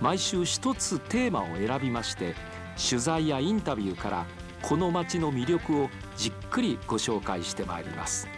毎週一つテーマを選びまして取材やインタビューからこの街の魅力をじっくりご紹介してまいります。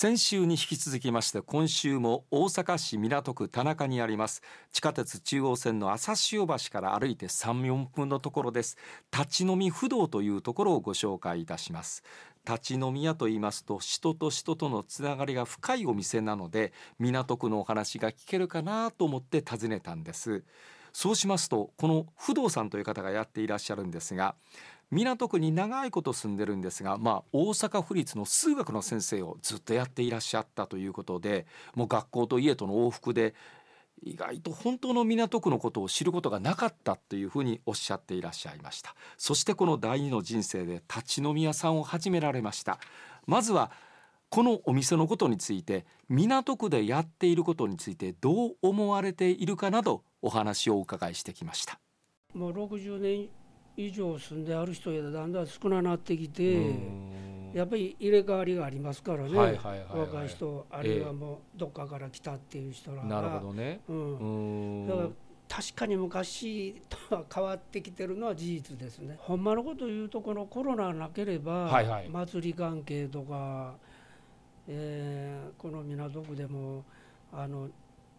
先週に引き続きまして今週も大阪市港区田中にあります地下鉄中央線の朝潮橋から歩いて34分のところです。立ち飲み不動というところをご紹介いたします。立ち飲み屋と言いますと人と人とのつながりが深いお店なので港区のお話が聞けるかなと思って訪ねたんです。そうしますとこの不動さんという方がやっていらっしゃるんですが港区に長いこと住んでるんですが、まあ、大阪府立の数学の先生をずっとやっていらっしゃったということでもう学校と家との往復で意外と本当の港区のことを知ることがなかったというふうにおっしゃっていらっしゃいました。そしてこの第二の人生で立ち飲み屋さんを始められました。まずはこのお店のことについて港区でやっていることについてどう思われているかなどお話をお伺いしてきました。もう60年以上住んである人やだんだん少ななってきてやっぱり入れ替わりがありますからね、若い人あるいはもうどっかから来たっていう人らが、なるほどね、うん、だから確かに昔とは変わってきてるのは事実ですね。ほんまのこと言うとこのコロナなければ、はいはい、祭り関係とか、えー、この港区でもあの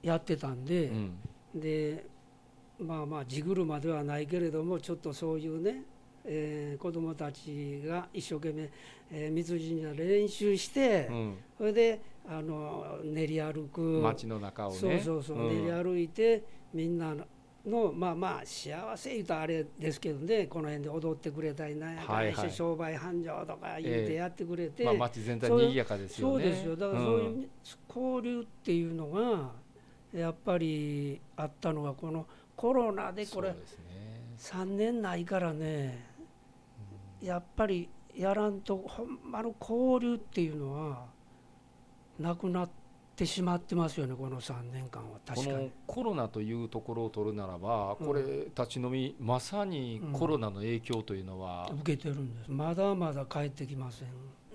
やってたんで、うん、でまあまあ地車ではないけれどもちょっとそういうね、えー、子どもたちが一生懸命、えー、水神社で練習して、うん、それであの練り歩く。街の中をね。そうそうそう、うん、練り歩いてみんなのまあまあ幸せ言うとあれですけどねこの辺で踊ってくれたりなんやかんして商売繁盛とか言うてやってくれて、えー、まあ、町全体にぎやかですよね。そうですよ。だからそういう交流っていうのがやっぱりあったのがこのコロナでこれ3年ないからねやっぱりやらんとほんまの交流っていうのはなくなってしまってますよねこの3年間は。確かに。コロナというところを取るならばこれ、立ち飲みまさにコロナの影響というのは、うん、受けてるんです。まだまだ帰ってきません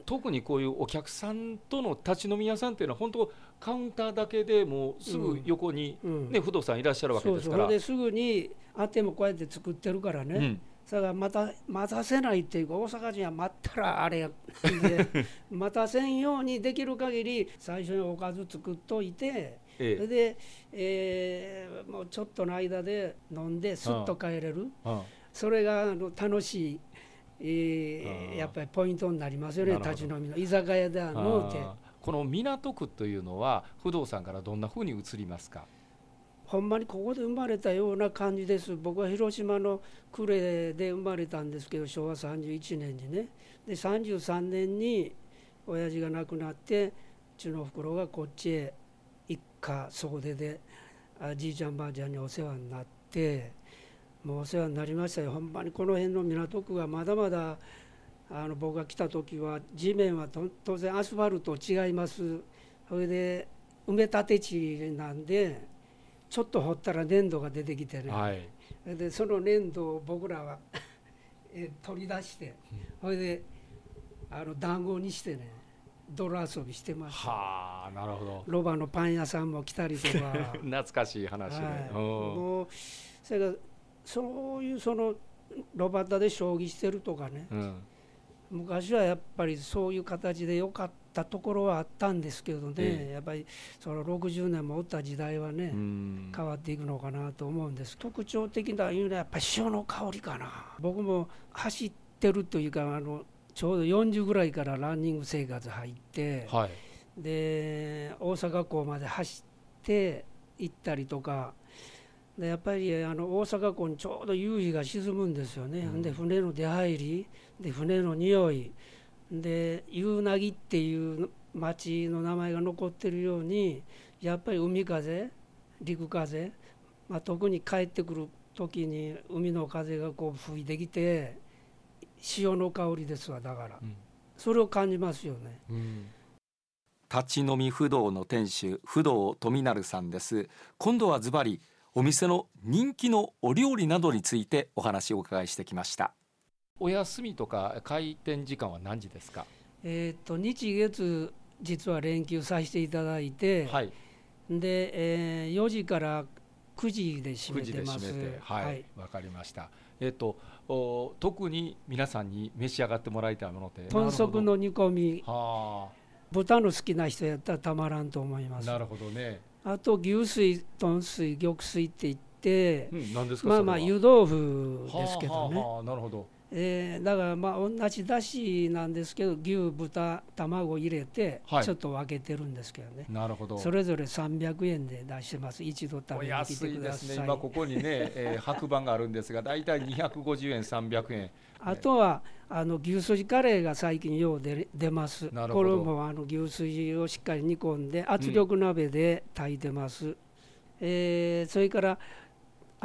特にこういうお客さんとの立ち飲み屋さんっていうのは本当カウンターだけでもうすぐ横にね、不動産いらっしゃるわけですから。すぐにあってもこうやって作ってるからね、うん、それからまた待たせないっていうか大阪人は待ったらあれや。で待たせんようにできる限り最初におかず作っといて、ええ、それで、えー、もうちょっとの間で飲んですっと帰れる、それがあの楽しい。えー、やっぱりポイントになりますよね立ち飲みの。居酒屋ではのうてこの港区というのは不動産からどんなふうに移りますか？ほんまにここで生まれたような感じです。僕は広島の呉で生まれたんですけど昭和31年にね。で33年に親父が亡くなってうちの袋がこっちへ一家総出でじいちゃんばあちゃんにお世話になってもうお世話になりましたよ。ほんまにこの辺の港区はまだまだあの僕が来た時は地面は当然アスファルト違います。それで埋め立て地なんでちょっと掘ったら粘土が出てきてね、はい、でその粘土を僕らは 取り出してそれであの団子にしてね泥遊びしてました。はあなるほど。ロバのパン屋さんも来たりとか。懐かしい話で、はい、もうそれからそういうそのロバタで将棋してるとかね、うん、昔はやっぱりそういう形で良かったところはあったんですけどね、ええ、やっぱりその60年もおった時代はね、変わっていくのかなと思うんです。特徴的ないうのはやっぱり潮の香りかな。僕も走ってるというかあのちょうど40ぐらいからランニング生活入って、はい、で大阪港まで走って行ったりとかでやっぱりあの大阪港にちょうど夕日が沈むんですよね、うん、で船の出入りで船の匂いで夕凪っていう町の名前が残ってるようにやっぱり海風陸風、まあ、特に帰ってくる時に海の風がこう吹いてきて潮の香りですわだから、うん、それを感じますよね。うん。立ち飲み不動の店主不動富成さんです。今度はズバリお店の人気のお料理などについてお話をお伺いしてきました。お休みとか開店時間は何時ですか？えっと日月実は連休させていただいて、はい、で、えー、4時から9時で閉めてます。はい。わ、はい、かりました。えっ、ー、とお特に皆さんに召し上がってもらいたいものって豚足の煮込み。は豚の好きな人やったらたまらんと思います。なるほどねあと牛水豚水玉水って言って、うん、ですかまあまあ湯豆腐ですけどね、はあはあ、なるほどえー、だからまあ同じだしなんですけど牛豚卵入れてちょっと分けてるんですけどね、はい、なるほど。それぞれ300円で出してます。一度食べてきてください。ですね。今ここにね、えー、白板があるんですが大体250円300円。あとはあの牛すじカレーが最近よう出出ます。これもあの牛すじをしっかり煮込んで圧力鍋で炊いてます、うん、えー、それから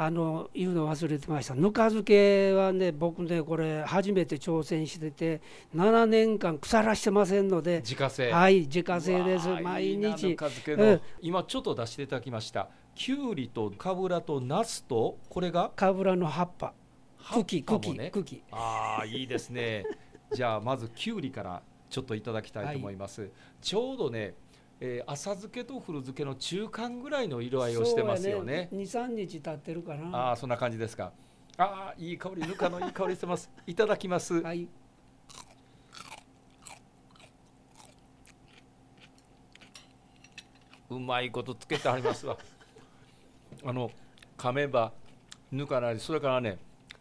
あの言うの忘れてました。ぬか漬けはね僕ねこれ初めて挑戦してて7年間腐らしてませんので自家製。はい自家製です。毎日。今ちょっと出していただきました。きゅうりとかぶらとナスとこれが？かぶらの葉っぱ。茎茎、ね、茎ああいいですね。じゃあまずきゅうりからちょっといただきたいと思います、はい、ちょうどねえー、浅漬けと古漬けの中間ぐらいの色合いをしてますよね。二三、ね、日経ってるかな。ああそんな感じですか。ああいい香りぬかのいい香りしてます。いただきます。はい。うまいことつけてありますわ。あの噛めばぬかなりそれからね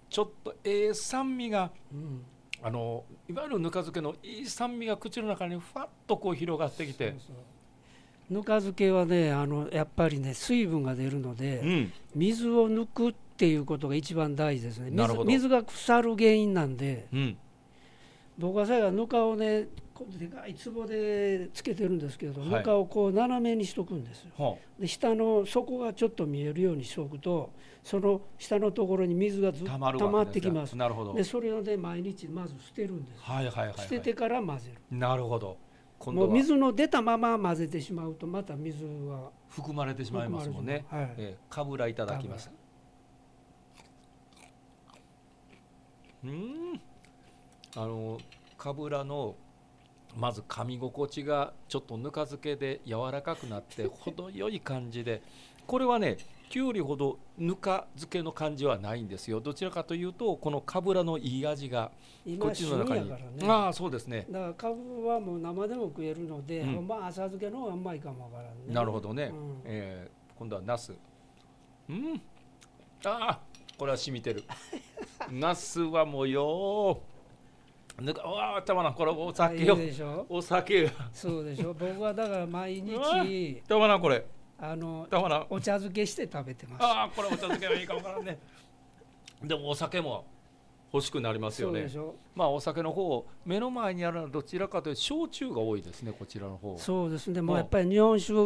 ちょっとええ酸味が、うん、あのいわゆるぬか漬けのいい酸味が口の中にふわっとこう広がってきて。そうそうぬか漬けはねあのやっぱりね水分が出るので、うん、水を抜くっていうことが一番大事ですね。水水が腐る原因なんで、うん、僕は最後ぬかをねでかい壺でつけてるんですけど、はい、ぬかをこう斜めにしとくんですよ、で下の底がちょっと見えるようにしておくとその下のところに水がずっと溜まってきます。なるほど。でそれをね毎日まず捨てるんです、はいはいはい、はい、捨ててから混ぜる。なるほどもう水の出たまま混ぜてしまうとまた水は含まれてしまいますもんね、はいえー、かぶらいただきます。うん。あのかぶらのまず噛み心地がちょっとぬか漬けで柔らかくなって 程よい感じで。これはねきゅうりほどぬか漬けの感じはないんですよ。どちらかというとこのかぶらのいい味がこっちの中に、ね、ああそうですね。だからかぶはもう生でも食えるので、うん、まあ浅漬けの方がうまいかもわからんね。なるほどね、うん、えー、今度はナス。うん。ああこれは染みてる。ナスはもうよぬかわあたまらんこれお酒よ。お酒そうでしょ。僕はだから毎日。たまらんこれあのお茶漬けして食べてます。ああこれお茶漬けはいいかもからんね。でもお酒も欲しくなりますよね。まあお酒の方目の前にあるのはどちらかというと焼酎が多いですねこちらの方そうですね。もうやっぱり日本酒は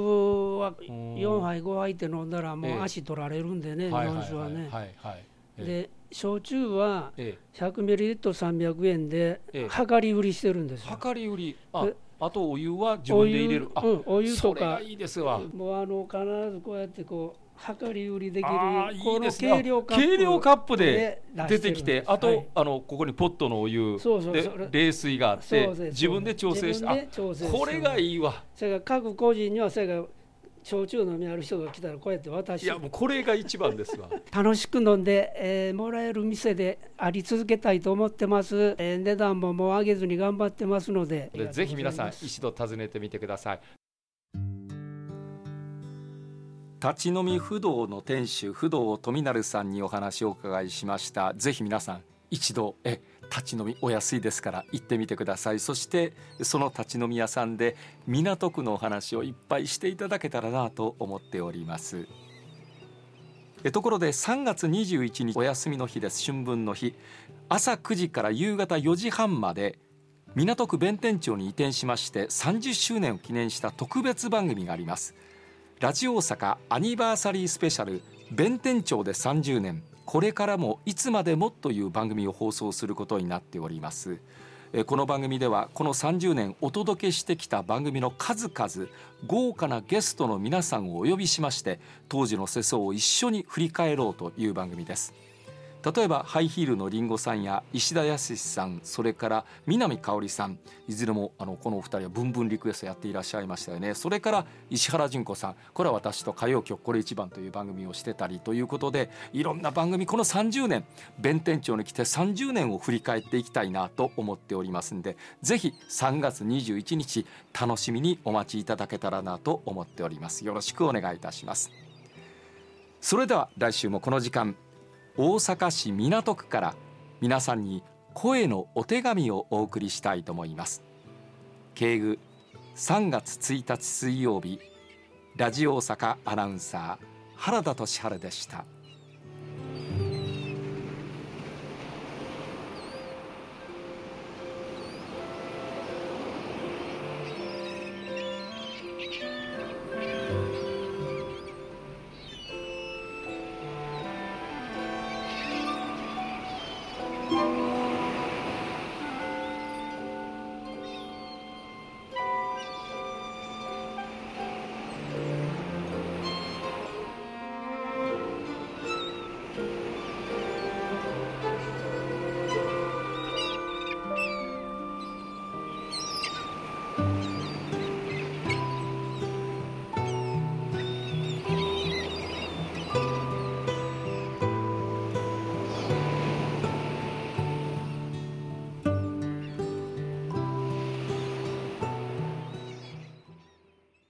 4杯5杯って飲んだらもう足取られるんでね、日本酒はね。はいはい、で焼酎は100ミリリットル300円で量り売りしてるんですよ。量り売りああとお湯は自分で入れる。お湯,、うん、お湯とか。いいですわ。もうあの必ずこうやってこう量り売りできるこの計量カップ計量カップで出てきてあと、はい、あのここにポットのお湯で冷水があって自分で調整してこれがいいわ。それから各個人にはそれが焼酎飲みある人が来たらこうやって渡しいやもうこれが一番ですわ。楽しく飲んで、えー、もらえる店であり続けたいと思ってます、えー、値段ももう上げずに頑張ってますので。ぜひ皆さん一度訪ねてみてください。立ち飲み不動の店主不動富成さんにお話をお伺いしました。ぜひ皆さん一度え立ち飲みお安いですから行ってみてください。そしてその立ち飲み屋さんで港区のお話をいっぱいしていただけたらなと思っております。ところで3月21日お休みの日です。春分の日。朝9時から夕方4時半まで。港区弁天町に移転しまして30周年を記念した特別番組があります。ラジオ大阪アニバーサリースペシャル弁天町で30年。これからもいつまでもという番組を放送することになっております。この番組ではこの30年お届けしてきた番組の数々豪華なゲストの皆さんをお呼びしまして当時の世相を一緒に振り返ろうという番組です。例えばハイヒールのりんごさんや石田康さんそれから南香織さん。いずれもあのこのお二人はブンブンリクエストやっていらっしゃいましたよね。それから石原純子さん。これは私と歌謡曲これ一番という番組をしてたりということでいろんな番組この30年弁天町に来て30年を振り返っていきたいなと思っておりますんでぜひ3月21日楽しみにお待ちいただけたらなと思っております。よろしくお願いいたします。それでは来週もこの時間大阪市港区から皆さんに声のお手紙をお送りしたいと思います。敬具3月1日水曜日ラジオ大阪アナウンサー原田俊晴でした。